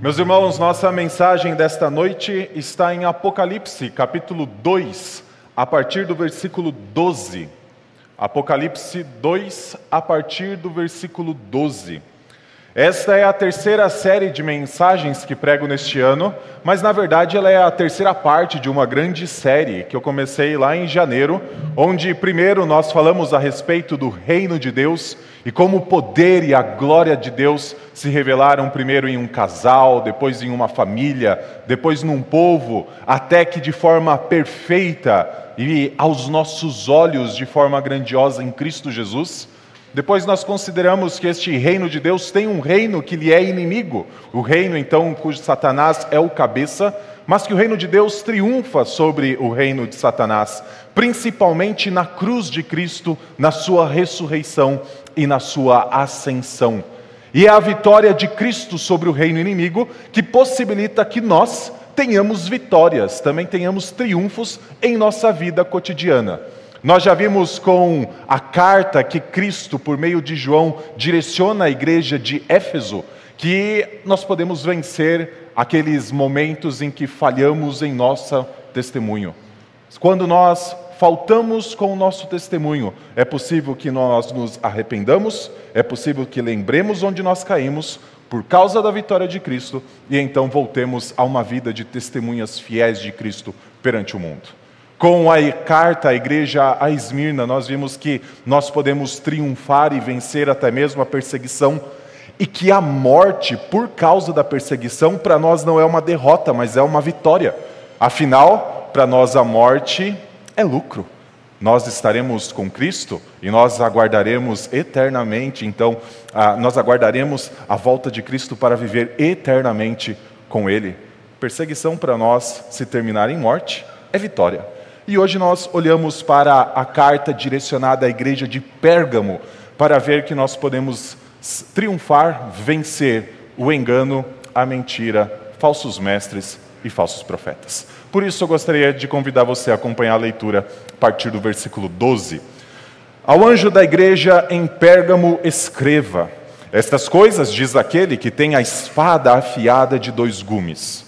Meus irmãos, nossa mensagem desta noite está em Apocalipse, capítulo 2, a partir do versículo 12. Apocalipse 2, a partir do versículo 12. Esta é a terceira série de mensagens que prego neste ano, mas na verdade ela é a terceira parte de uma grande série que eu comecei lá em janeiro, onde primeiro nós falamos a respeito do reino de Deus e como o poder e a glória de Deus se revelaram primeiro em um casal, depois em uma família, depois num povo, até que de forma perfeita e aos nossos olhos de forma grandiosa em Cristo Jesus depois nós consideramos que este reino de Deus tem um reino que lhe é inimigo, o reino então cujo Satanás é o cabeça, mas que o reino de Deus triunfa sobre o reino de Satanás, principalmente na cruz de Cristo, na sua ressurreição e na sua ascensão. E é a vitória de Cristo sobre o reino inimigo que possibilita que nós tenhamos vitórias, também tenhamos triunfos em nossa vida cotidiana. Nós já vimos com a carta que Cristo, por meio de João, direciona à igreja de Éfeso, que nós podemos vencer aqueles momentos em que falhamos em nosso testemunho. Quando nós faltamos com o nosso testemunho, é possível que nós nos arrependamos, é possível que lembremos onde nós caímos por causa da vitória de Cristo e então voltemos a uma vida de testemunhas fiéis de Cristo perante o mundo. Com a carta à igreja a Esmirna, nós vimos que nós podemos triunfar e vencer até mesmo a perseguição, e que a morte, por causa da perseguição, para nós não é uma derrota, mas é uma vitória. Afinal, para nós a morte é lucro. Nós estaremos com Cristo e nós aguardaremos eternamente, então, nós aguardaremos a volta de Cristo para viver eternamente com Ele. Perseguição para nós, se terminar em morte, é vitória. E hoje nós olhamos para a carta direcionada à igreja de Pérgamo para ver que nós podemos triunfar, vencer o engano, a mentira, falsos mestres e falsos profetas. Por isso eu gostaria de convidar você a acompanhar a leitura a partir do versículo 12. Ao anjo da igreja em Pérgamo escreva: Estas coisas diz aquele que tem a espada afiada de dois gumes.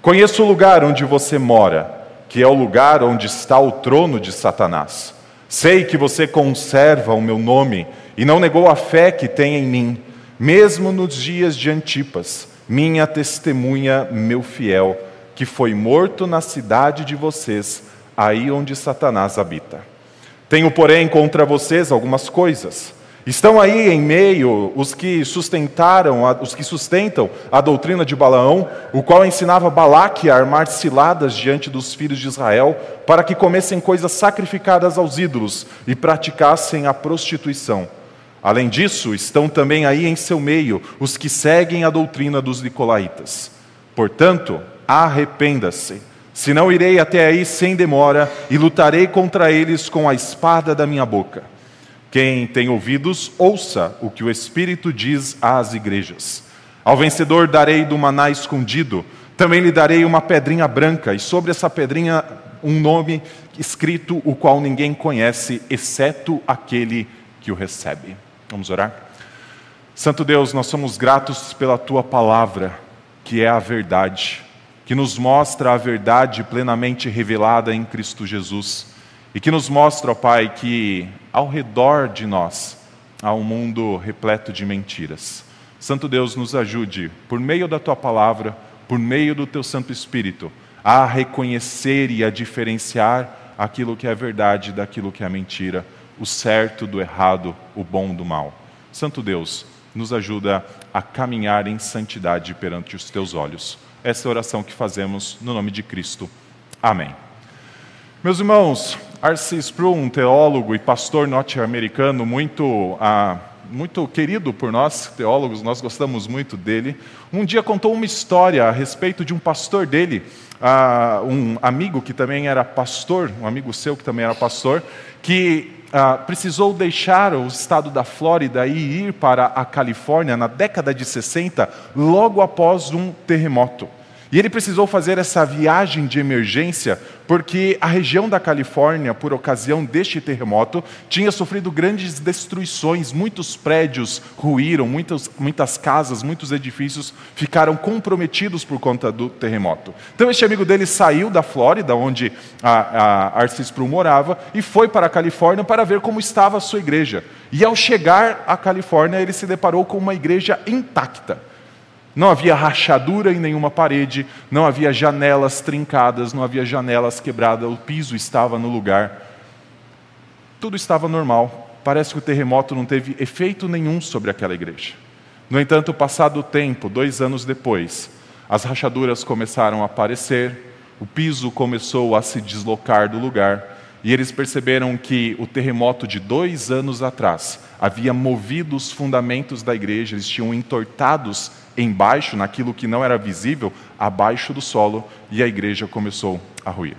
Conheço o lugar onde você mora que é o lugar onde está o trono de Satanás. Sei que você conserva o meu nome e não negou a fé que tem em mim, mesmo nos dias de Antipas, minha testemunha, meu fiel, que foi morto na cidade de vocês, aí onde Satanás habita. Tenho, porém, contra vocês algumas coisas Estão aí em meio os que sustentaram, os que sustentam a doutrina de Balaão, o qual ensinava Balaque a armar ciladas diante dos filhos de Israel, para que comessem coisas sacrificadas aos ídolos e praticassem a prostituição. Além disso, estão também aí em seu meio os que seguem a doutrina dos nicolaítas. Portanto, arrependa-se, senão irei até aí sem demora e lutarei contra eles com a espada da minha boca. Quem tem ouvidos, ouça o que o Espírito diz às igrejas. Ao vencedor darei do maná escondido, também lhe darei uma pedrinha branca, e sobre essa pedrinha um nome escrito, o qual ninguém conhece, exceto aquele que o recebe. Vamos orar? Santo Deus, nós somos gratos pela tua palavra, que é a verdade, que nos mostra a verdade plenamente revelada em Cristo Jesus. E que nos mostra, ó Pai, que ao redor de nós há um mundo repleto de mentiras. Santo Deus, nos ajude, por meio da tua palavra, por meio do teu Santo Espírito, a reconhecer e a diferenciar aquilo que é verdade daquilo que é mentira, o certo do errado, o bom do mal. Santo Deus, nos ajuda a caminhar em santidade perante os teus olhos. Essa oração que fazemos no nome de Cristo. Amém. Meus irmãos, R.C. Sproul, um teólogo e pastor norte-americano muito, ah, muito querido por nós, teólogos, nós gostamos muito dele, um dia contou uma história a respeito de um pastor dele, ah, um amigo que também era pastor, um amigo seu que também era pastor, que ah, precisou deixar o estado da Flórida e ir para a Califórnia na década de 60, logo após um terremoto. E ele precisou fazer essa viagem de emergência porque a região da Califórnia, por ocasião deste terremoto, tinha sofrido grandes destruições, muitos prédios ruíram, muitas, muitas casas, muitos edifícios ficaram comprometidos por conta do terremoto. Então, este amigo dele saiu da Flórida, onde a, a Arcis Pru morava, e foi para a Califórnia para ver como estava a sua igreja. E ao chegar à Califórnia, ele se deparou com uma igreja intacta. Não havia rachadura em nenhuma parede, não havia janelas trincadas, não havia janelas quebradas, o piso estava no lugar. Tudo estava normal. Parece que o terremoto não teve efeito nenhum sobre aquela igreja. No entanto, passado o tempo, dois anos depois, as rachaduras começaram a aparecer, o piso começou a se deslocar do lugar, e eles perceberam que o terremoto de dois anos atrás havia movido os fundamentos da igreja, eles tinham entortados embaixo, naquilo que não era visível, abaixo do solo, e a igreja começou a ruir.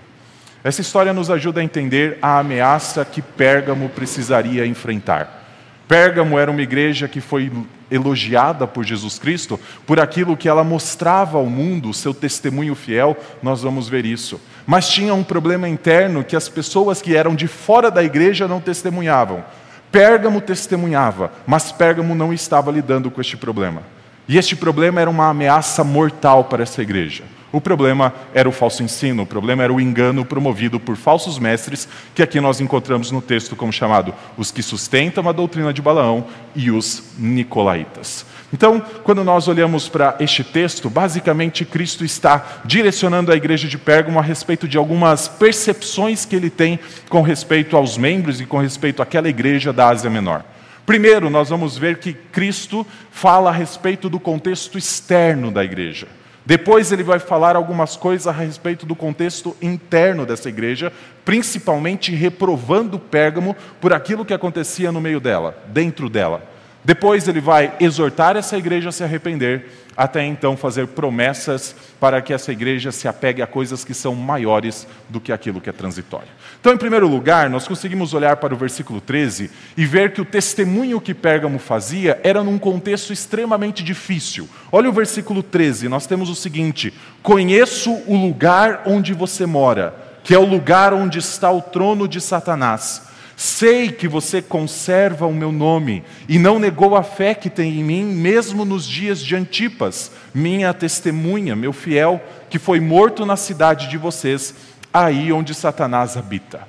Essa história nos ajuda a entender a ameaça que Pérgamo precisaria enfrentar. Pérgamo era uma igreja que foi elogiada por Jesus Cristo por aquilo que ela mostrava ao mundo, seu testemunho fiel, nós vamos ver isso. Mas tinha um problema interno que as pessoas que eram de fora da igreja não testemunhavam. Pérgamo testemunhava, mas Pérgamo não estava lidando com este problema. E este problema era uma ameaça mortal para essa igreja. O problema era o falso ensino, o problema era o engano promovido por falsos mestres, que aqui nós encontramos no texto como chamado os que sustentam a doutrina de Balaão e os nicolaítas. Então, quando nós olhamos para este texto, basicamente Cristo está direcionando a igreja de Pérgamo a respeito de algumas percepções que ele tem com respeito aos membros e com respeito àquela igreja da Ásia Menor. Primeiro, nós vamos ver que Cristo fala a respeito do contexto externo da igreja. Depois ele vai falar algumas coisas a respeito do contexto interno dessa igreja, principalmente reprovando Pérgamo por aquilo que acontecia no meio dela, dentro dela. Depois ele vai exortar essa igreja a se arrepender, até então fazer promessas para que essa igreja se apegue a coisas que são maiores do que aquilo que é transitório. Então, em primeiro lugar, nós conseguimos olhar para o versículo 13 e ver que o testemunho que Pérgamo fazia era num contexto extremamente difícil. Olha o versículo 13, nós temos o seguinte: Conheço o lugar onde você mora, que é o lugar onde está o trono de Satanás. Sei que você conserva o meu nome e não negou a fé que tem em mim, mesmo nos dias de Antipas, minha testemunha, meu fiel, que foi morto na cidade de vocês, aí onde Satanás habita.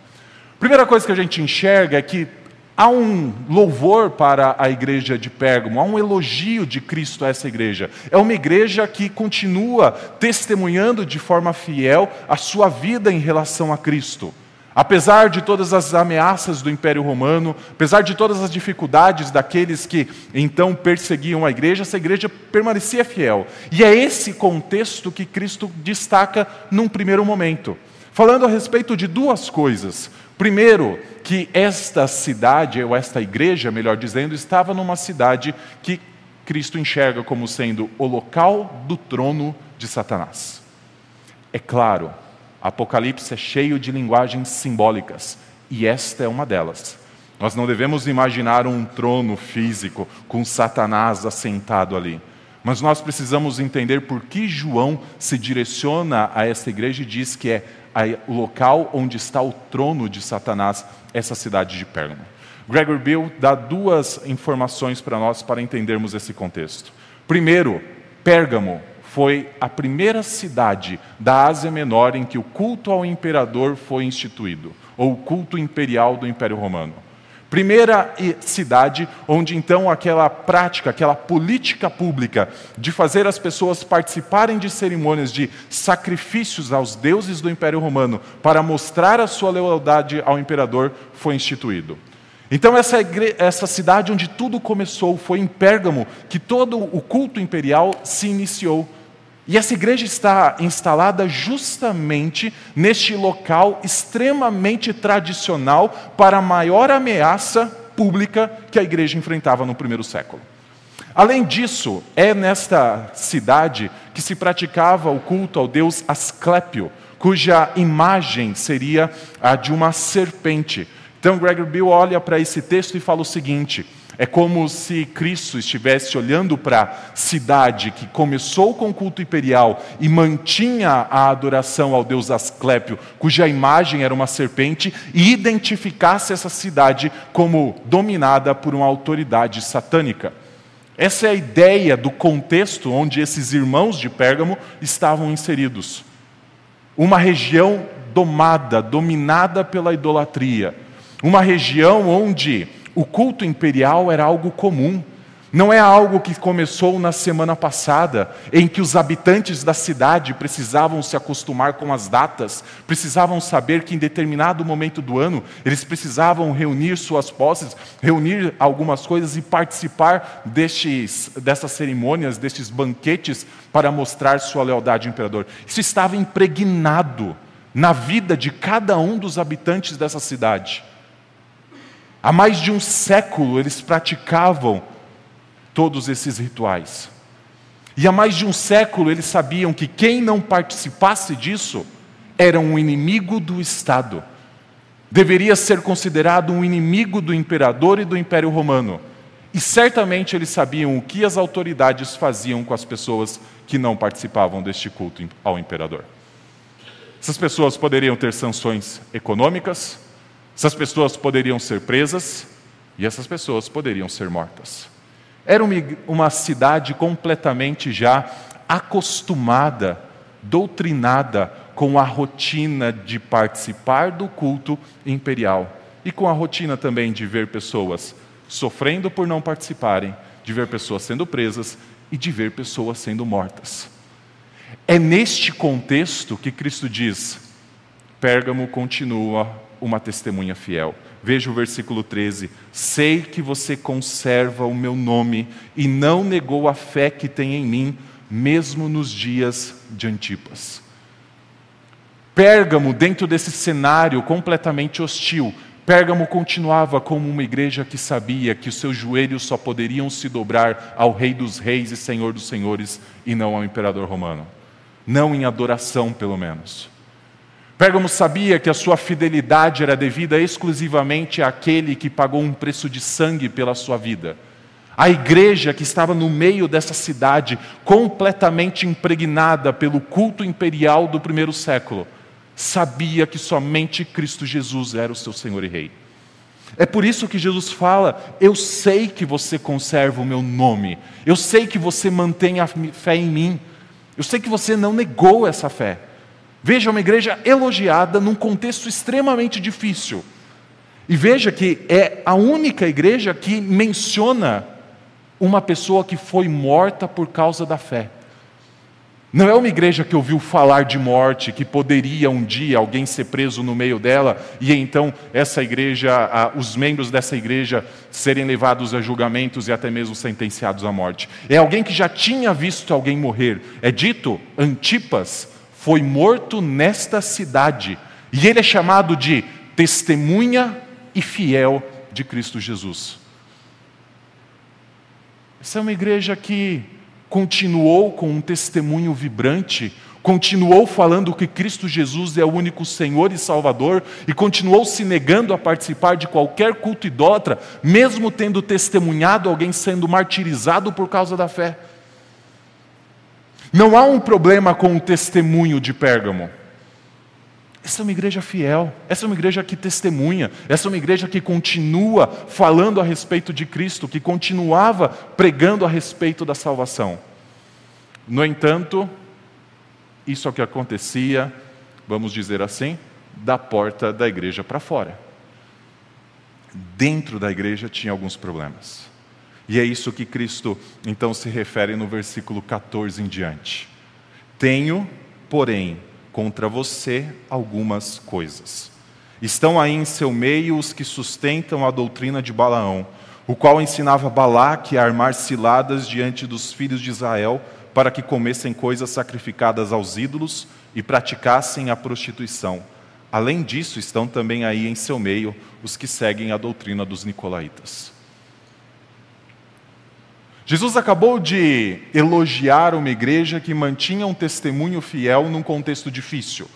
Primeira coisa que a gente enxerga é que há um louvor para a igreja de Pérgamo, há um elogio de Cristo a essa igreja. É uma igreja que continua testemunhando de forma fiel a sua vida em relação a Cristo. Apesar de todas as ameaças do Império Romano, apesar de todas as dificuldades daqueles que então perseguiam a igreja, essa igreja permanecia fiel. E é esse contexto que Cristo destaca num primeiro momento, falando a respeito de duas coisas. Primeiro, que esta cidade, ou esta igreja, melhor dizendo, estava numa cidade que Cristo enxerga como sendo o local do trono de Satanás. É claro, Apocalipse é cheio de linguagens simbólicas, e esta é uma delas. Nós não devemos imaginar um trono físico com Satanás assentado ali. Mas nós precisamos entender por que João se direciona a esta igreja e diz que é o local onde está o trono de Satanás, essa cidade de Pérgamo. Gregor Bill dá duas informações para nós para entendermos esse contexto. Primeiro, Pérgamo foi a primeira cidade da Ásia Menor em que o culto ao imperador foi instituído, ou o culto imperial do Império Romano. Primeira cidade onde então aquela prática, aquela política pública de fazer as pessoas participarem de cerimônias de sacrifícios aos deuses do Império Romano para mostrar a sua lealdade ao imperador foi instituído. Então, essa, igre... essa cidade onde tudo começou foi em Pérgamo que todo o culto imperial se iniciou. E essa igreja está instalada justamente neste local extremamente tradicional para a maior ameaça pública que a igreja enfrentava no primeiro século. Além disso, é nesta cidade que se praticava o culto ao deus Asclépio, cuja imagem seria a de uma serpente. Então, Gregory Bill olha para esse texto e fala o seguinte: É como se Cristo estivesse olhando para a cidade que começou com o culto imperial e mantinha a adoração ao deus Asclépio, cuja imagem era uma serpente, e identificasse essa cidade como dominada por uma autoridade satânica. Essa é a ideia do contexto onde esses irmãos de Pérgamo estavam inseridos. Uma região domada, dominada pela idolatria. Uma região onde o culto imperial era algo comum. Não é algo que começou na semana passada, em que os habitantes da cidade precisavam se acostumar com as datas, precisavam saber que em determinado momento do ano eles precisavam reunir suas posses, reunir algumas coisas e participar destes, dessas cerimônias, destes banquetes, para mostrar sua lealdade ao imperador. Isso estava impregnado na vida de cada um dos habitantes dessa cidade. Há mais de um século eles praticavam todos esses rituais. E há mais de um século eles sabiam que quem não participasse disso era um inimigo do Estado. Deveria ser considerado um inimigo do imperador e do Império Romano. E certamente eles sabiam o que as autoridades faziam com as pessoas que não participavam deste culto ao imperador. Essas pessoas poderiam ter sanções econômicas, essas pessoas poderiam ser presas e essas pessoas poderiam ser mortas. Era uma, cidade completamente já acostumada, doutrinada com a rotina de participar do culto imperial e com a rotina também de ver pessoas sofrendo por não participarem, de ver pessoas sendo presas e de ver pessoas sendo mortas. É neste contexto que Cristo diz: Pérgamo continua uma testemunha fiel. Veja o versículo 13: Sei que você conserva o meu nome e não negou a fé que tem em mim, mesmo nos dias de Antipas. Pérgamo, dentro desse cenário completamente hostil, Pérgamo continuava como uma igreja que sabia que os seus joelhos só poderiam se dobrar ao Rei dos Reis e Senhor dos Senhores e não ao imperador romano. Não em adoração, pelo menos. Pérgamo sabia que a sua fidelidade era devida exclusivamente àquele que pagou um preço de sangue pela sua vida. A igreja que estava no meio dessa cidade, completamente impregnada pelo culto imperial do primeiro século, sabia que somente Cristo Jesus era o seu Senhor e Rei. É por isso que Jesus fala: Eu sei que você conserva o meu nome, eu sei que você mantém a fé em mim, eu sei que você não negou essa fé. Veja uma igreja elogiada num contexto extremamente difícil. E veja que é a única igreja que menciona uma pessoa que foi morta por causa da fé. Não é uma igreja que ouviu falar de morte, que poderia um dia alguém ser preso no meio dela e então essa igreja, os membros dessa igreja serem levados a julgamentos e até mesmo sentenciados à morte. É alguém que já tinha visto alguém morrer. É dito, Antipas, foi morto nesta cidade. E ele é chamado de testemunha e fiel de Cristo Jesus. Essa é uma igreja que continuou com um testemunho vibrante, continuou falando que Cristo Jesus é o único Senhor e Salvador e continuou se negando a participar de qualquer culto idólatra, mesmo tendo testemunhado alguém sendo martirizado por causa da fé. Não há um problema com o testemunho de Pérgamo. Essa é uma igreja fiel, essa é uma igreja que testemunha, essa é uma igreja que continua falando a respeito de Cristo, que continuava pregando a respeito da salvação. No entanto, isso é o que acontecia, vamos dizer assim, da porta da igreja para fora. Dentro da igreja tinha alguns problemas. E é isso que Cristo então se refere no versículo 14 em diante. Tenho, porém, contra você algumas coisas. Estão aí em seu meio os que sustentam a doutrina de Balaão, o qual ensinava Balaque a armar ciladas diante dos filhos de Israel para que comessem coisas sacrificadas aos ídolos e praticassem a prostituição. Além disso, estão também aí em seu meio os que seguem a doutrina dos nicolaítas. Jesus acabou de elogiar uma igreja que mantinha um testemunho fiel num contexto difícil,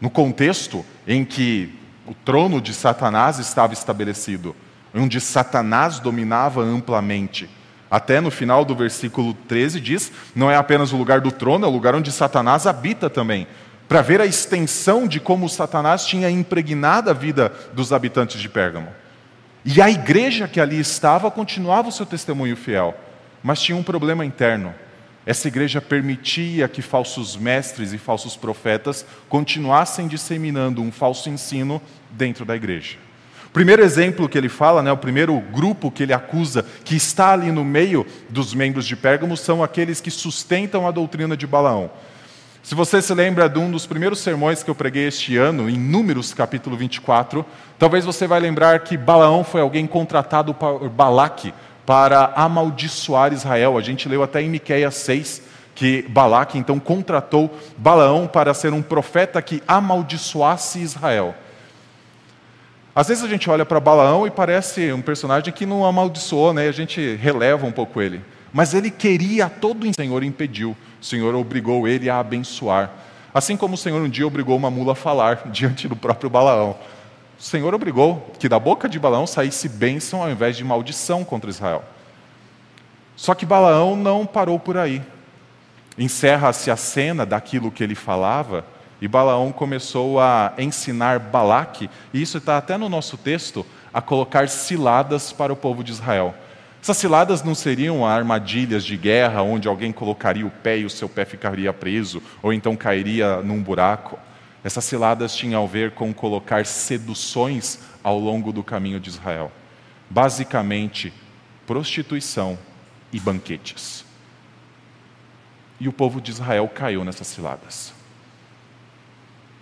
no contexto em que o trono de Satanás estava estabelecido. onde Satanás dominava amplamente. Até no final do versículo 13 diz: não é apenas o lugar do trono, é o lugar onde Satanás habita também. Para ver a extensão de como Satanás tinha impregnado a vida dos habitantes de Pérgamo. E a igreja que ali estava continuava o seu testemunho fiel, mas tinha um problema interno. Essa igreja permitia que falsos mestres e falsos profetas continuassem disseminando um falso ensino dentro da igreja. O primeiro exemplo que ele fala, né, o primeiro grupo que ele acusa, que está ali no meio dos membros de Pérgamo, são aqueles que sustentam a doutrina de Balaão. Se você se lembra de um dos primeiros sermões que eu preguei este ano, em Números capítulo 24, talvez você vai lembrar que Balaão foi alguém contratado por Balaque para amaldiçoar Israel. A gente leu até em Miqueias 6 que Balaque então contratou Balaão para ser um profeta que amaldiçoasse Israel. Às vezes a gente olha para Balaão e parece um personagem que não amaldiçoou, né? A gente releva um pouco ele. Mas ele queria todo o Senhor impediu. O Senhor obrigou ele a abençoar. Assim como o Senhor um dia obrigou uma mula a falar diante do próprio Balaão. O Senhor obrigou que da boca de Balaão saísse bênção ao invés de maldição contra Israel. Só que Balaão não parou por aí. Encerra-se a cena daquilo que ele falava e Balaão começou a ensinar Balaque, e isso está até no nosso texto, a colocar ciladas para o povo de Israel. Essas ciladas não seriam armadilhas de guerra onde alguém colocaria o pé e o seu pé ficaria preso, ou então cairia num buraco. Essas ciladas tinham a ver com colocar seduções ao longo do caminho de Israel. Basicamente, prostituição e banquetes. E o povo de Israel caiu nessas ciladas.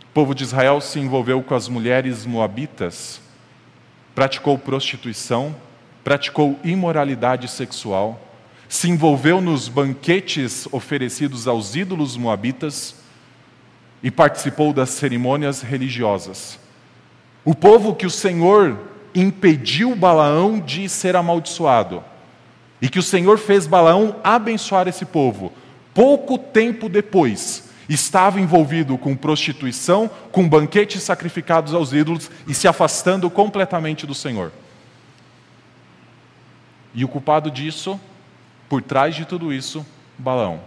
O povo de Israel se envolveu com as mulheres moabitas, praticou prostituição, praticou imoralidade sexual, se envolveu nos banquetes oferecidos aos ídolos moabitas e participou das cerimônias religiosas. O povo que o Senhor impediu Balaão de ser amaldiçoado e que o Senhor fez Balaão abençoar esse povo, pouco tempo depois, estava envolvido com prostituição, com banquetes sacrificados aos ídolos e se afastando completamente do Senhor. E o culpado disso, por trás de tudo isso, Balaão.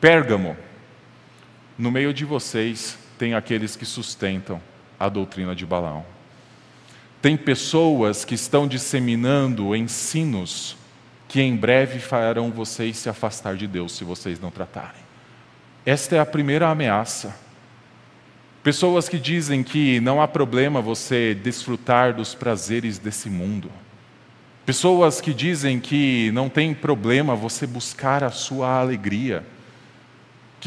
Pérgamo, no meio de vocês tem aqueles que sustentam a doutrina de Balaão. Tem pessoas que estão disseminando ensinos que em breve farão vocês se afastar de Deus se vocês não tratarem. Esta é a primeira ameaça. Pessoas que dizem que não há problema você desfrutar dos prazeres desse mundo. Pessoas que dizem que não tem problema você buscar a sua alegria,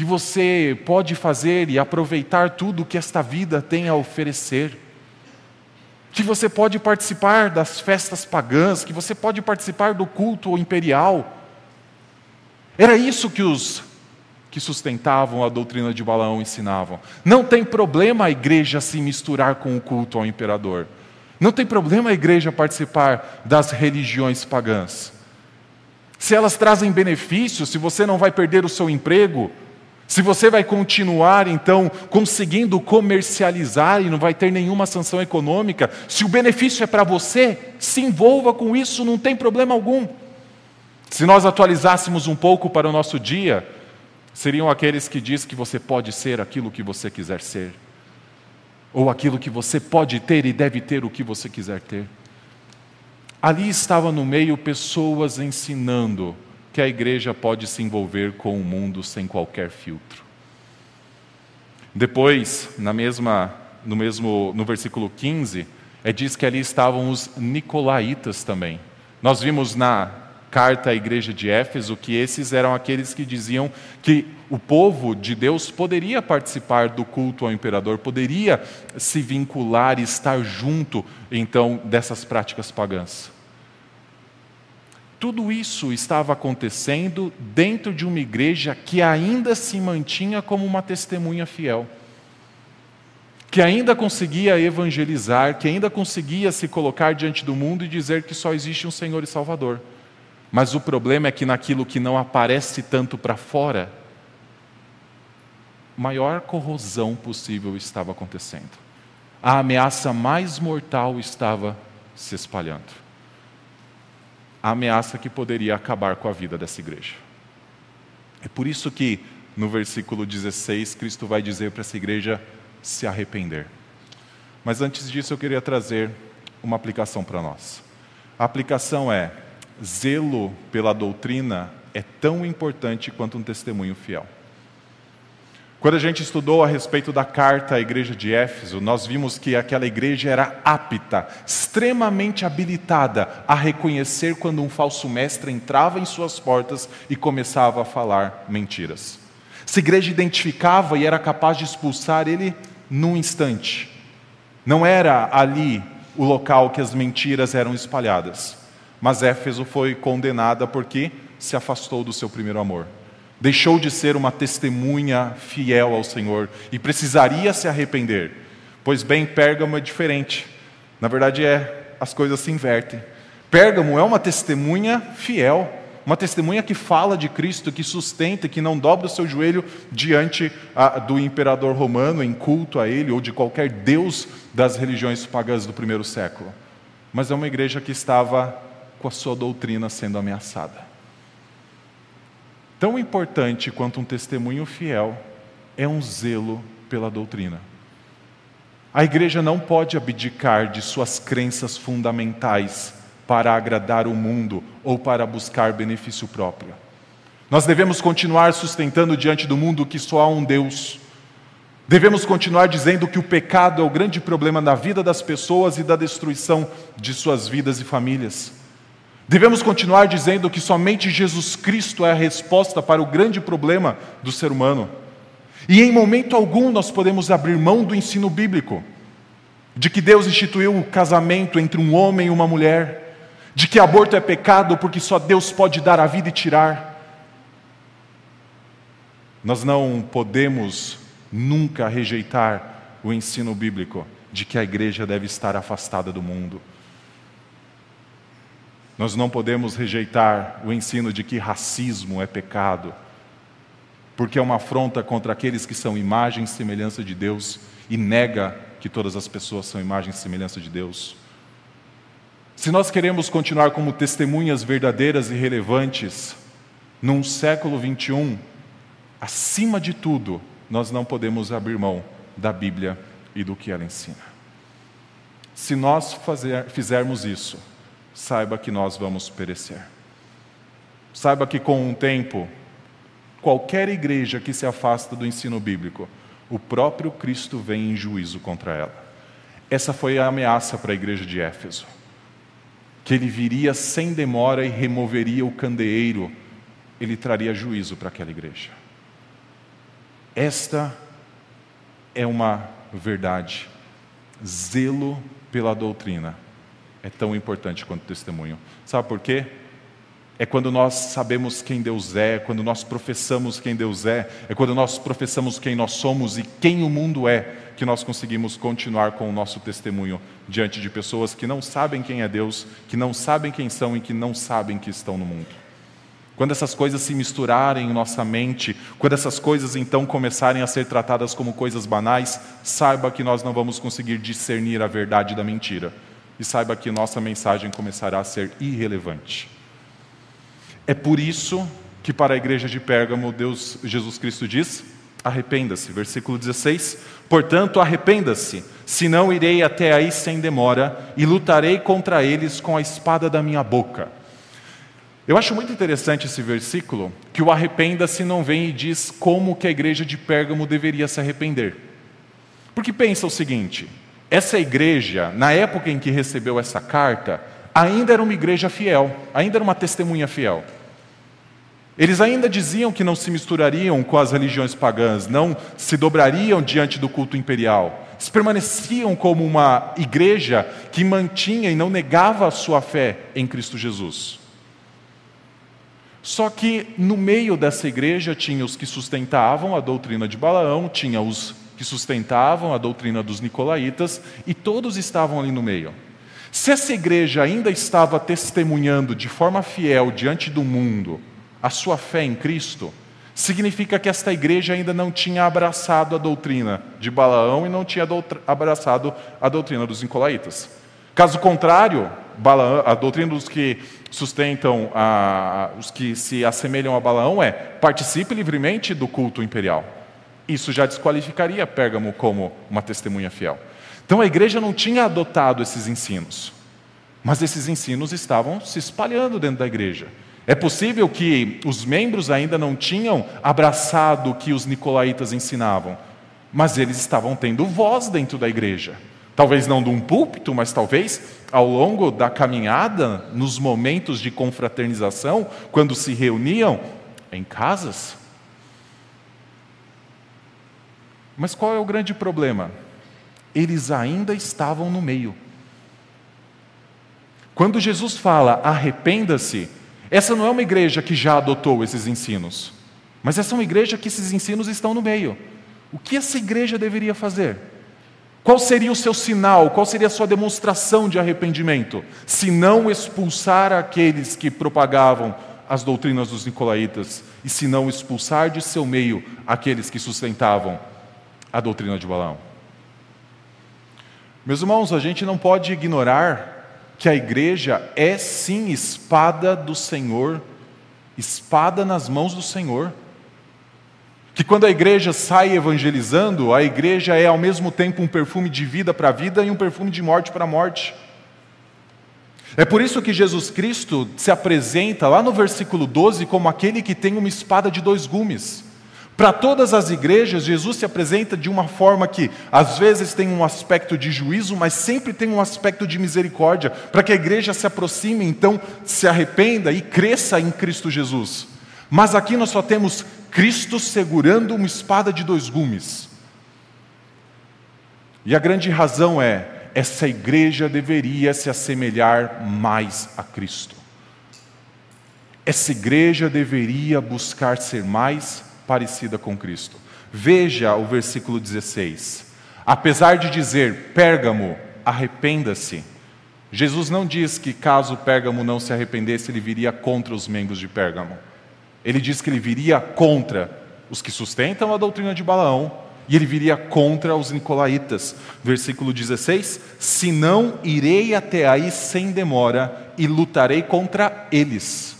que você pode fazer e aproveitar tudo que esta vida tem a oferecer, que você pode participar das festas pagãs, que você pode participar do culto imperial. Era isso que os que sustentavam a doutrina de Balaão ensinavam. Não tem problema a igreja se misturar com o culto ao imperador. Não tem problema a igreja participar das religiões pagãs. Se elas trazem benefícios, se você não vai perder o seu emprego, se você vai continuar então conseguindo comercializar e não vai ter nenhuma sanção econômica, se o benefício é para você, se envolva com isso, não tem problema algum. Se nós atualizássemos um pouco para o nosso dia, seriam aqueles que diz que você pode ser aquilo que você quiser ser ou aquilo que você pode ter e deve ter o que você quiser ter. Ali estava no meio pessoas ensinando que a igreja pode se envolver com o mundo sem qualquer filtro. Depois, na mesma, no mesmo no versículo 15, é diz que ali estavam os nicolaítas também. Nós vimos na carta à igreja de Éfeso que esses eram aqueles que diziam que o povo de Deus poderia participar do culto ao imperador, poderia se vincular e estar junto, então, dessas práticas pagãs. Tudo isso estava acontecendo dentro de uma igreja que ainda se mantinha como uma testemunha fiel, que ainda conseguia evangelizar, que ainda conseguia se colocar diante do mundo e dizer que só existe um Senhor e Salvador. Mas o problema é que naquilo que não aparece tanto para fora, maior corrosão possível estava acontecendo. A ameaça mais mortal estava se espalhando. A ameaça que poderia acabar com a vida dessa igreja. É por isso que no versículo 16, Cristo vai dizer para essa igreja se arrepender. Mas antes disso, eu queria trazer uma aplicação para nós. A aplicação é: zelo pela doutrina é tão importante quanto um testemunho fiel. Quando a gente estudou a respeito da carta à igreja de Éfeso, nós vimos que aquela igreja era apta, extremamente habilitada a reconhecer quando um falso mestre entrava em suas portas e começava a falar mentiras. Essa igreja identificava e era capaz de expulsar ele num instante. Não era ali o local que as mentiras eram espalhadas, mas Éfeso foi condenada porque se afastou do seu primeiro amor deixou de ser uma testemunha fiel ao Senhor e precisaria se arrepender. Pois bem, Pérgamo é diferente. Na verdade, é as coisas se invertem. Pérgamo é uma testemunha fiel, uma testemunha que fala de Cristo, que sustenta, que não dobra o seu joelho diante a, do imperador romano em culto a ele ou de qualquer deus das religiões pagãs do primeiro século. Mas é uma igreja que estava com a sua doutrina sendo ameaçada. Tão importante quanto um testemunho fiel é um zelo pela doutrina. A igreja não pode abdicar de suas crenças fundamentais para agradar o mundo ou para buscar benefício próprio. Nós devemos continuar sustentando diante do mundo que só há um Deus. Devemos continuar dizendo que o pecado é o grande problema da vida das pessoas e da destruição de suas vidas e famílias. Devemos continuar dizendo que somente Jesus Cristo é a resposta para o grande problema do ser humano. E em momento algum nós podemos abrir mão do ensino bíblico, de que Deus instituiu o casamento entre um homem e uma mulher, de que aborto é pecado porque só Deus pode dar a vida e tirar. Nós não podemos nunca rejeitar o ensino bíblico de que a igreja deve estar afastada do mundo. Nós não podemos rejeitar o ensino de que racismo é pecado, porque é uma afronta contra aqueles que são imagem e semelhança de Deus e nega que todas as pessoas são imagem e semelhança de Deus. Se nós queremos continuar como testemunhas verdadeiras e relevantes num século 21, acima de tudo, nós não podemos abrir mão da Bíblia e do que ela ensina. Se nós fazer, fizermos isso, saiba que nós vamos perecer. Saiba que com o tempo, qualquer igreja que se afasta do ensino bíblico, o próprio Cristo vem em juízo contra ela. Essa foi a ameaça para a igreja de Éfeso. Que ele viria sem demora e removeria o candeeiro, ele traria juízo para aquela igreja. Esta é uma verdade. Zelo pela doutrina é tão importante quanto o testemunho. Sabe por quê? É quando nós sabemos quem Deus é, quando nós professamos quem Deus é, é quando nós professamos quem nós somos e quem o mundo é, que nós conseguimos continuar com o nosso testemunho diante de pessoas que não sabem quem é Deus, que não sabem quem são e que não sabem que estão no mundo. Quando essas coisas se misturarem em nossa mente, quando essas coisas então começarem a ser tratadas como coisas banais, saiba que nós não vamos conseguir discernir a verdade da mentira e saiba que nossa mensagem começará a ser irrelevante. É por isso que para a igreja de Pérgamo, Deus, Jesus Cristo diz: arrependa-se. Versículo 16: Portanto, arrependa-se, senão irei até aí sem demora e lutarei contra eles com a espada da minha boca. Eu acho muito interessante esse versículo, que o arrependa-se não vem e diz como que a igreja de Pérgamo deveria se arrepender. Porque pensa o seguinte: essa igreja, na época em que recebeu essa carta, ainda era uma igreja fiel, ainda era uma testemunha fiel. Eles ainda diziam que não se misturariam com as religiões pagãs, não se dobrariam diante do culto imperial. Eles permaneciam como uma igreja que mantinha e não negava a sua fé em Cristo Jesus. Só que no meio dessa igreja tinha os que sustentavam a doutrina de Balaão, tinha os que sustentavam a doutrina dos nicolaítas, e todos estavam ali no meio. Se essa igreja ainda estava testemunhando de forma fiel diante do mundo a sua fé em Cristo, significa que esta igreja ainda não tinha abraçado a doutrina de Balaão e não tinha abraçado a doutrina dos nicolaítas. Caso contrário, a doutrina dos que sustentam, a, os que se assemelham a Balaão é participe livremente do culto imperial. Isso já desqualificaria Pérgamo como uma testemunha fiel. Então a igreja não tinha adotado esses ensinos, mas esses ensinos estavam se espalhando dentro da igreja. É possível que os membros ainda não tinham abraçado o que os nicolaítas ensinavam, mas eles estavam tendo voz dentro da igreja. Talvez não de um púlpito, mas talvez ao longo da caminhada, nos momentos de confraternização, quando se reuniam em casas. Mas qual é o grande problema? Eles ainda estavam no meio. Quando Jesus fala arrependa-se, essa não é uma igreja que já adotou esses ensinos, mas essa é uma igreja que esses ensinos estão no meio. O que essa igreja deveria fazer? Qual seria o seu sinal? Qual seria a sua demonstração de arrependimento? Se não expulsar aqueles que propagavam as doutrinas dos nicolaítas, e se não expulsar de seu meio aqueles que sustentavam a doutrina de Balaão. Meus irmãos, a gente não pode ignorar que a igreja é sim espada do Senhor, espada nas mãos do Senhor. Que quando a igreja sai evangelizando, a igreja é ao mesmo tempo um perfume de vida para a vida e um perfume de morte para a morte. É por isso que Jesus Cristo se apresenta lá no versículo 12 como aquele que tem uma espada de dois gumes. Para todas as igrejas, Jesus se apresenta de uma forma que às vezes tem um aspecto de juízo, mas sempre tem um aspecto de misericórdia, para que a igreja se aproxime, então se arrependa e cresça em Cristo Jesus. Mas aqui nós só temos Cristo segurando uma espada de dois gumes. E a grande razão é: essa igreja deveria se assemelhar mais a Cristo. Essa igreja deveria buscar ser mais parecida com Cristo. Veja o versículo 16. Apesar de dizer, Pérgamo, arrependa-se, Jesus não diz que caso Pérgamo não se arrependesse, ele viria contra os membros de Pérgamo. Ele diz que ele viria contra os que sustentam a doutrina de Balaão e ele viria contra os nicolaítas. Versículo 16: Se não irei até aí sem demora e lutarei contra eles.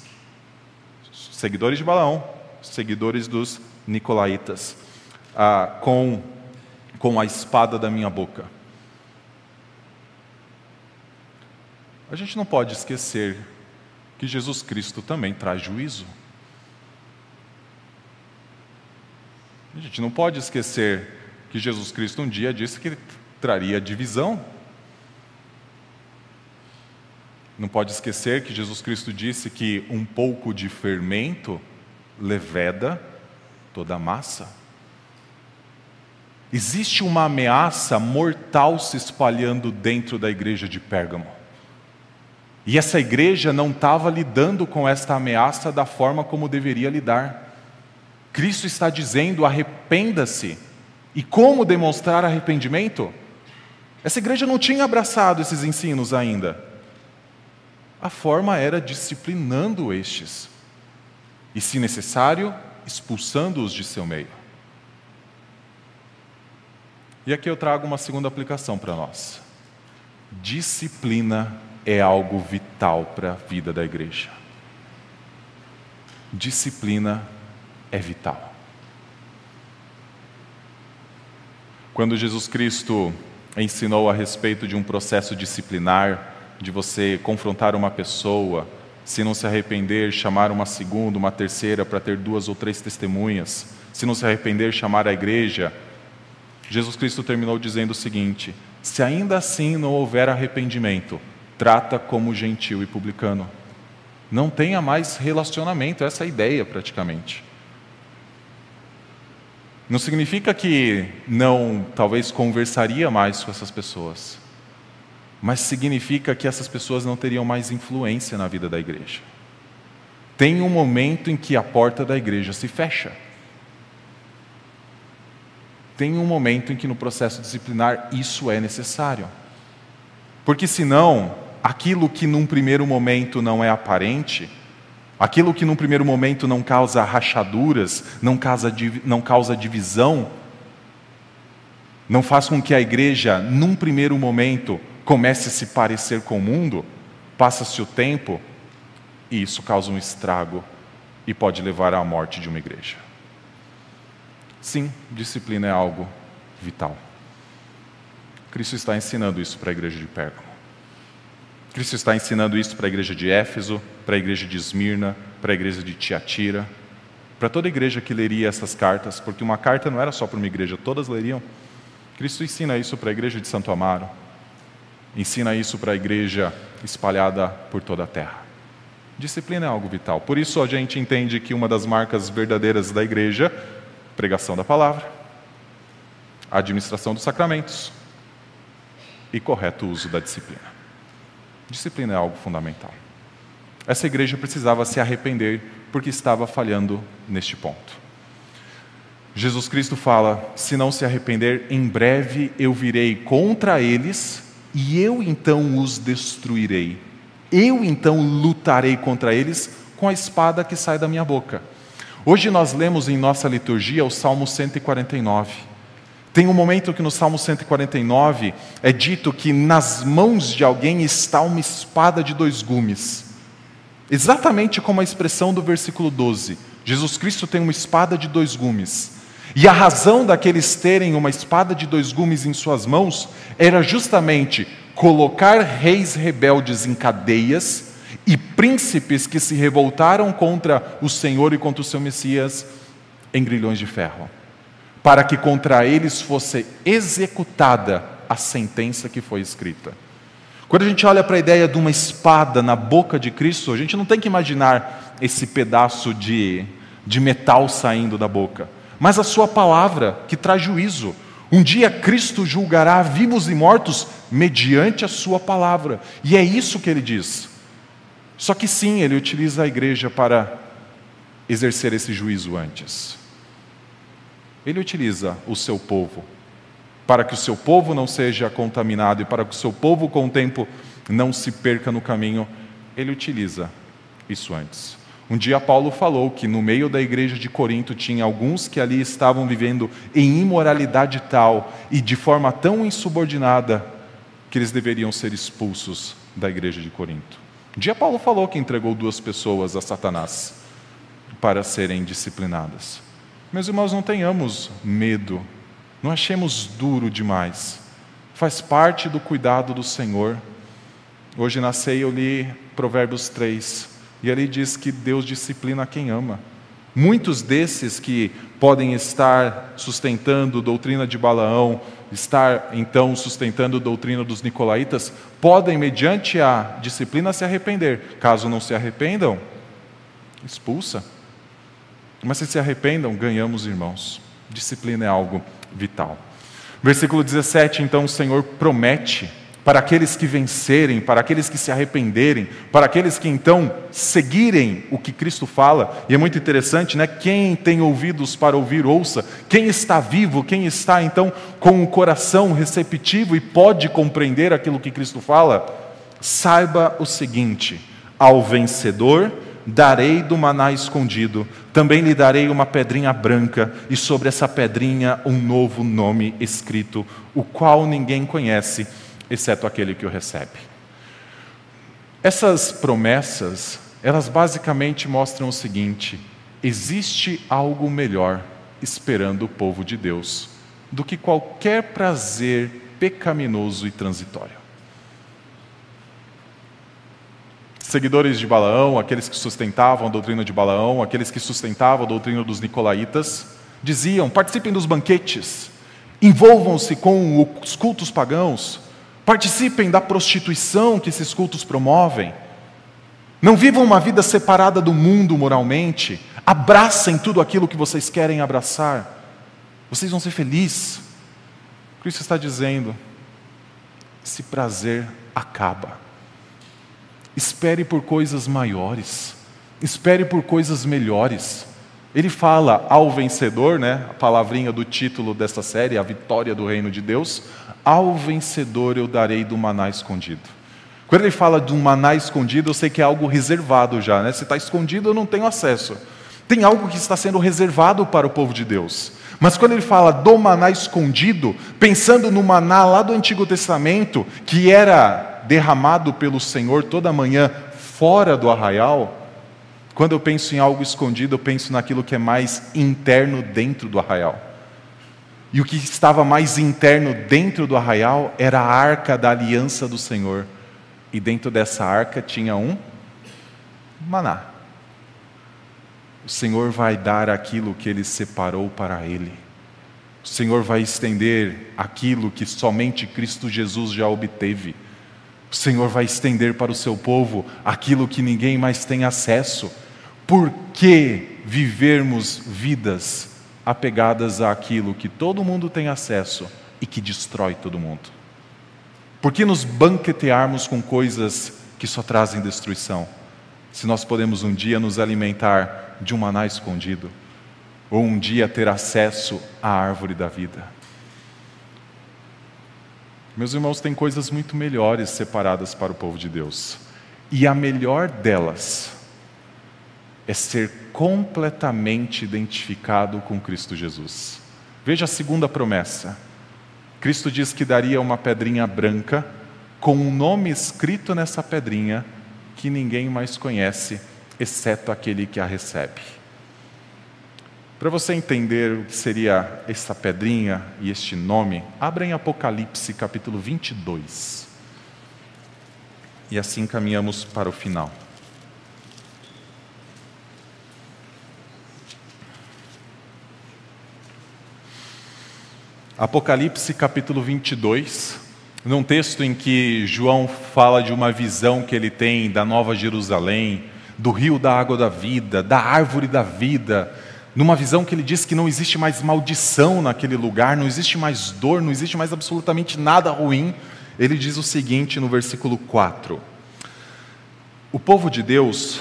Seguidores de Balaão, seguidores dos nicolaítas, ah, com, com a espada da minha boca. A gente não pode esquecer que Jesus Cristo também traz juízo. A gente não pode esquecer que Jesus Cristo um dia disse que traria divisão. Não pode esquecer que Jesus Cristo disse que um pouco de fermento leveda toda a massa. Existe uma ameaça mortal se espalhando dentro da igreja de Pérgamo. E essa igreja não estava lidando com esta ameaça da forma como deveria lidar. Cristo está dizendo: arrependa-se. E como demonstrar arrependimento? Essa igreja não tinha abraçado esses ensinos ainda. A forma era disciplinando estes e, se necessário, expulsando-os de seu meio. E aqui eu trago uma segunda aplicação para nós. Disciplina é algo vital para a vida da igreja. Disciplina é vital. Quando Jesus Cristo ensinou a respeito de um processo disciplinar, de você confrontar uma pessoa, se não se arrepender, chamar uma segunda, uma terceira, para ter duas ou três testemunhas. Se não se arrepender, chamar a igreja. Jesus Cristo terminou dizendo o seguinte: se ainda assim não houver arrependimento, trata como gentil e publicano. Não tenha mais relacionamento, essa é a ideia praticamente. Não significa que não, talvez, conversaria mais com essas pessoas mas significa que essas pessoas não teriam mais influência na vida da igreja. Tem um momento em que a porta da igreja se fecha. Tem um momento em que no processo disciplinar isso é necessário. Porque senão, aquilo que num primeiro momento não é aparente, aquilo que num primeiro momento não causa rachaduras, não causa, não causa divisão, não faz com que a igreja, num primeiro momento, comece a se parecer com o mundo, passa-se o tempo e isso causa um estrago e pode levar à morte de uma igreja. Sim, disciplina é algo vital. Cristo está ensinando isso para a igreja de Pérgamo. Cristo está ensinando isso para a igreja de Éfeso, para a igreja de Esmirna, para a igreja de Tiatira, para toda a igreja que leria essas cartas, porque uma carta não era só para uma igreja, todas leriam. Cristo ensina isso para a igreja de Santo Amaro, ensina isso para a igreja espalhada por toda a terra. Disciplina é algo vital. Por isso a gente entende que uma das marcas verdadeiras da igreja, pregação da palavra, administração dos sacramentos e correto uso da disciplina. Disciplina é algo fundamental. Essa igreja precisava se arrepender porque estava falhando neste ponto. Jesus Cristo fala: se não se arrepender, em breve eu virei contra eles e eu então os destruirei. Eu então lutarei contra eles com a espada que sai da minha boca. Hoje nós lemos em nossa liturgia o Salmo 149. Tem um momento que no Salmo 149 é dito que nas mãos de alguém está uma espada de dois gumes. Exatamente como a expressão do versículo 12. Jesus Cristo tem uma espada de dois gumes. E a razão daqueles terem uma espada de dois gumes em suas mãos era justamente colocar reis rebeldes em cadeias e príncipes que se revoltaram contra o Senhor e contra o seu Messias em grilhões de ferro para que contra eles fosse executada a sentença que foi escrita. Quando a gente olha para a ideia de uma espada na boca de Cristo, a gente não tem que imaginar esse pedaço de, de metal saindo da boca, mas a sua palavra que traz juízo. Um dia Cristo julgará vivos e mortos mediante a sua palavra, e é isso que ele diz. Só que sim, ele utiliza a igreja para exercer esse juízo antes. Ele utiliza o seu povo para que o seu povo não seja contaminado e para que o seu povo, com o tempo, não se perca no caminho. Ele utiliza isso antes. Um dia Paulo falou que no meio da igreja de Corinto tinha alguns que ali estavam vivendo em imoralidade tal e de forma tão insubordinada que eles deveriam ser expulsos da igreja de Corinto. Um dia Paulo falou que entregou duas pessoas a Satanás para serem disciplinadas. Meus irmãos, não tenhamos medo, não achemos duro demais. Faz parte do cuidado do Senhor. Hoje na ceia eu li Provérbios 3, e ali diz que Deus disciplina quem ama. Muitos desses que podem estar sustentando doutrina de Balaão, estar então sustentando doutrina dos nicolaítas, podem, mediante a disciplina, se arrepender. Caso não se arrependam, expulsa. Mas se se arrependam, ganhamos irmãos. Disciplina é algo vital. Versículo 17, então o Senhor promete para aqueles que vencerem, para aqueles que se arrependerem, para aqueles que então seguirem o que Cristo fala. E é muito interessante, né? Quem tem ouvidos para ouvir, ouça. Quem está vivo, quem está então com o coração receptivo e pode compreender aquilo que Cristo fala, saiba o seguinte: ao vencedor darei do maná escondido, também lhe darei uma pedrinha branca, e sobre essa pedrinha um novo nome escrito, o qual ninguém conhece, exceto aquele que o recebe. Essas promessas, elas basicamente mostram o seguinte: existe algo melhor esperando o povo de Deus do que qualquer prazer pecaminoso e transitório. seguidores de Balaão, aqueles que sustentavam a doutrina de Balaão, aqueles que sustentavam a doutrina dos nicolaítas, diziam: participem dos banquetes, envolvam-se com os cultos pagãos, participem da prostituição que esses cultos promovem. Não vivam uma vida separada do mundo moralmente, abracem tudo aquilo que vocês querem abraçar. Vocês vão ser felizes. Cristo está dizendo: esse prazer acaba. Espere por coisas maiores. Espere por coisas melhores. Ele fala ao vencedor, né, a palavrinha do título desta série, a vitória do reino de Deus, ao vencedor eu darei do maná escondido. Quando ele fala de um maná escondido, eu sei que é algo reservado já, né? Se está escondido, eu não tenho acesso. Tem algo que está sendo reservado para o povo de Deus. Mas quando ele fala do maná escondido, pensando no maná lá do Antigo Testamento, que era derramado pelo Senhor toda manhã fora do arraial, quando eu penso em algo escondido, eu penso naquilo que é mais interno dentro do arraial. E o que estava mais interno dentro do arraial era a arca da aliança do Senhor. E dentro dessa arca tinha um maná. O Senhor vai dar aquilo que ele separou para ele. O Senhor vai estender aquilo que somente Cristo Jesus já obteve. O Senhor vai estender para o seu povo aquilo que ninguém mais tem acesso. Por que vivermos vidas apegadas àquilo que todo mundo tem acesso e que destrói todo mundo? Por que nos banquetearmos com coisas que só trazem destruição? Se nós podemos um dia nos alimentar de um maná escondido, ou um dia ter acesso à árvore da vida. Meus irmãos, tem coisas muito melhores separadas para o povo de Deus. E a melhor delas é ser completamente identificado com Cristo Jesus. Veja a segunda promessa. Cristo diz que daria uma pedrinha branca com um nome escrito nessa pedrinha que ninguém mais conhece, exceto aquele que a recebe. Para você entender o que seria essa pedrinha e este nome, abra em Apocalipse capítulo 22. E assim caminhamos para o final. Apocalipse capítulo 22, num texto em que João fala de uma visão que ele tem da Nova Jerusalém, do rio da água da vida, da árvore da vida, numa visão que ele diz que não existe mais maldição naquele lugar, não existe mais dor, não existe mais absolutamente nada ruim, ele diz o seguinte no versículo 4: O povo de Deus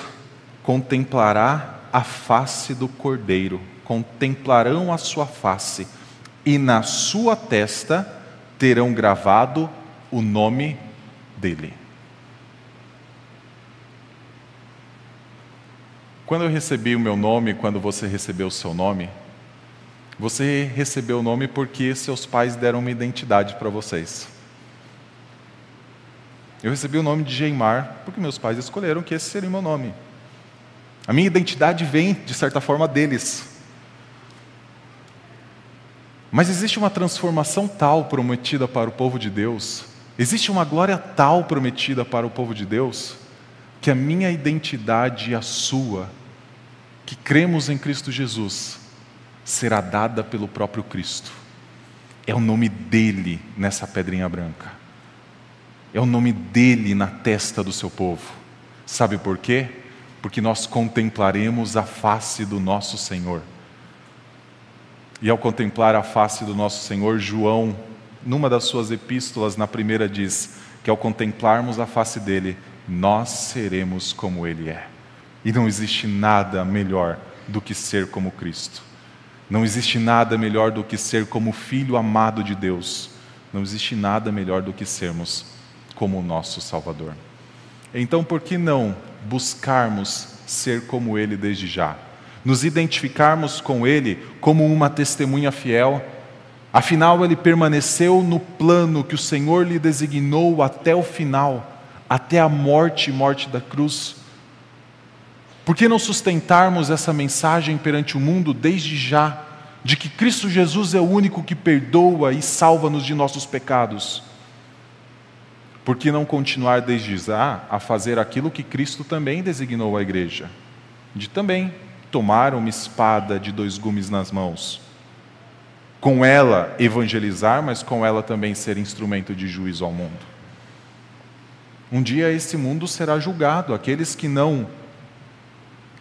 contemplará a face do Cordeiro, contemplarão a sua face, e na sua testa terão gravado o nome dele. Quando eu recebi o meu nome, quando você recebeu o seu nome, você recebeu o nome porque seus pais deram uma identidade para vocês. Eu recebi o nome de Geimar porque meus pais escolheram que esse seria o meu nome. A minha identidade vem, de certa forma, deles. Mas existe uma transformação tal prometida para o povo de Deus, existe uma glória tal prometida para o povo de Deus, que a minha identidade e a sua que cremos em Cristo Jesus será dada pelo próprio Cristo. É o nome dele nessa pedrinha branca. É o nome dele na testa do seu povo. Sabe por quê? Porque nós contemplaremos a face do nosso Senhor. E ao contemplar a face do nosso Senhor, João, numa das suas epístolas, na primeira, diz que ao contemplarmos a face dele, nós seremos como ele é. E não existe nada melhor do que ser como Cristo. Não existe nada melhor do que ser como filho amado de Deus. Não existe nada melhor do que sermos como o nosso Salvador. Então, por que não buscarmos ser como Ele desde já? Nos identificarmos com Ele como uma testemunha fiel. Afinal, Ele permaneceu no plano que o Senhor lhe designou até o final, até a morte e morte da cruz. Por que não sustentarmos essa mensagem perante o mundo desde já, de que Cristo Jesus é o único que perdoa e salva-nos de nossos pecados? Por que não continuar desde já a fazer aquilo que Cristo também designou à igreja? De também tomar uma espada de dois gumes nas mãos. Com ela evangelizar, mas com ela também ser instrumento de juízo ao mundo. Um dia esse mundo será julgado, aqueles que não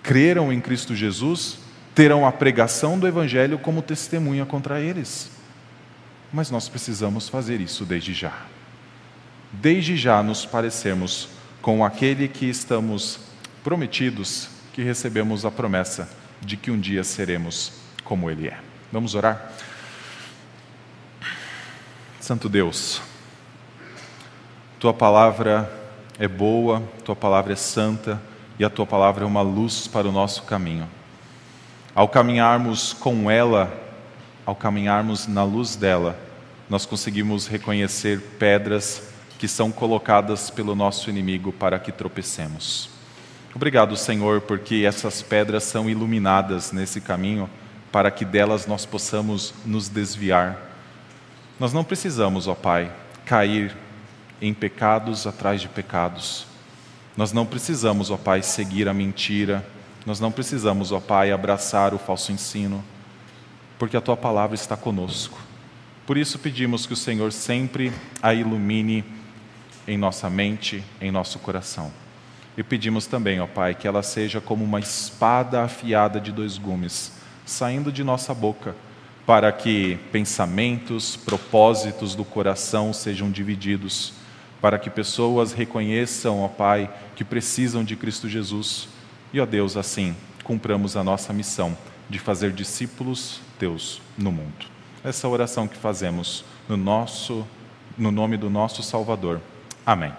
creram em Cristo Jesus terão a pregação do Evangelho como testemunha contra eles. Mas nós precisamos fazer isso desde já. Desde já nos parecermos com aquele que estamos prometidos, que recebemos a promessa de que um dia seremos como Ele é. Vamos orar? Santo Deus, Tua palavra é boa, Tua palavra é santa e a tua palavra é uma luz para o nosso caminho. Ao caminharmos com ela ao caminharmos na luz dela, nós conseguimos reconhecer pedras que são colocadas pelo nosso inimigo para que tropecemos. Obrigado, Senhor, porque essas pedras são iluminadas nesse caminho para que delas nós possamos nos desviar. Nós não precisamos, ó Pai, cair em pecados atrás de pecados. Nós não precisamos, ó Pai, seguir a mentira. Nós não precisamos, ó Pai, abraçar o falso ensino, porque a tua palavra está conosco. Por isso pedimos que o Senhor sempre a ilumine em nossa mente, em nosso coração. E pedimos também, ó Pai, que ela seja como uma espada afiada de dois gumes, saindo de nossa boca, para que pensamentos, propósitos do coração sejam divididos, para que pessoas reconheçam, ó Pai, que precisam de Cristo Jesus. E, ó Deus, assim, cumpramos a nossa missão de fazer discípulos teus no mundo. Essa oração que fazemos no nosso no nome do nosso Salvador. Amém.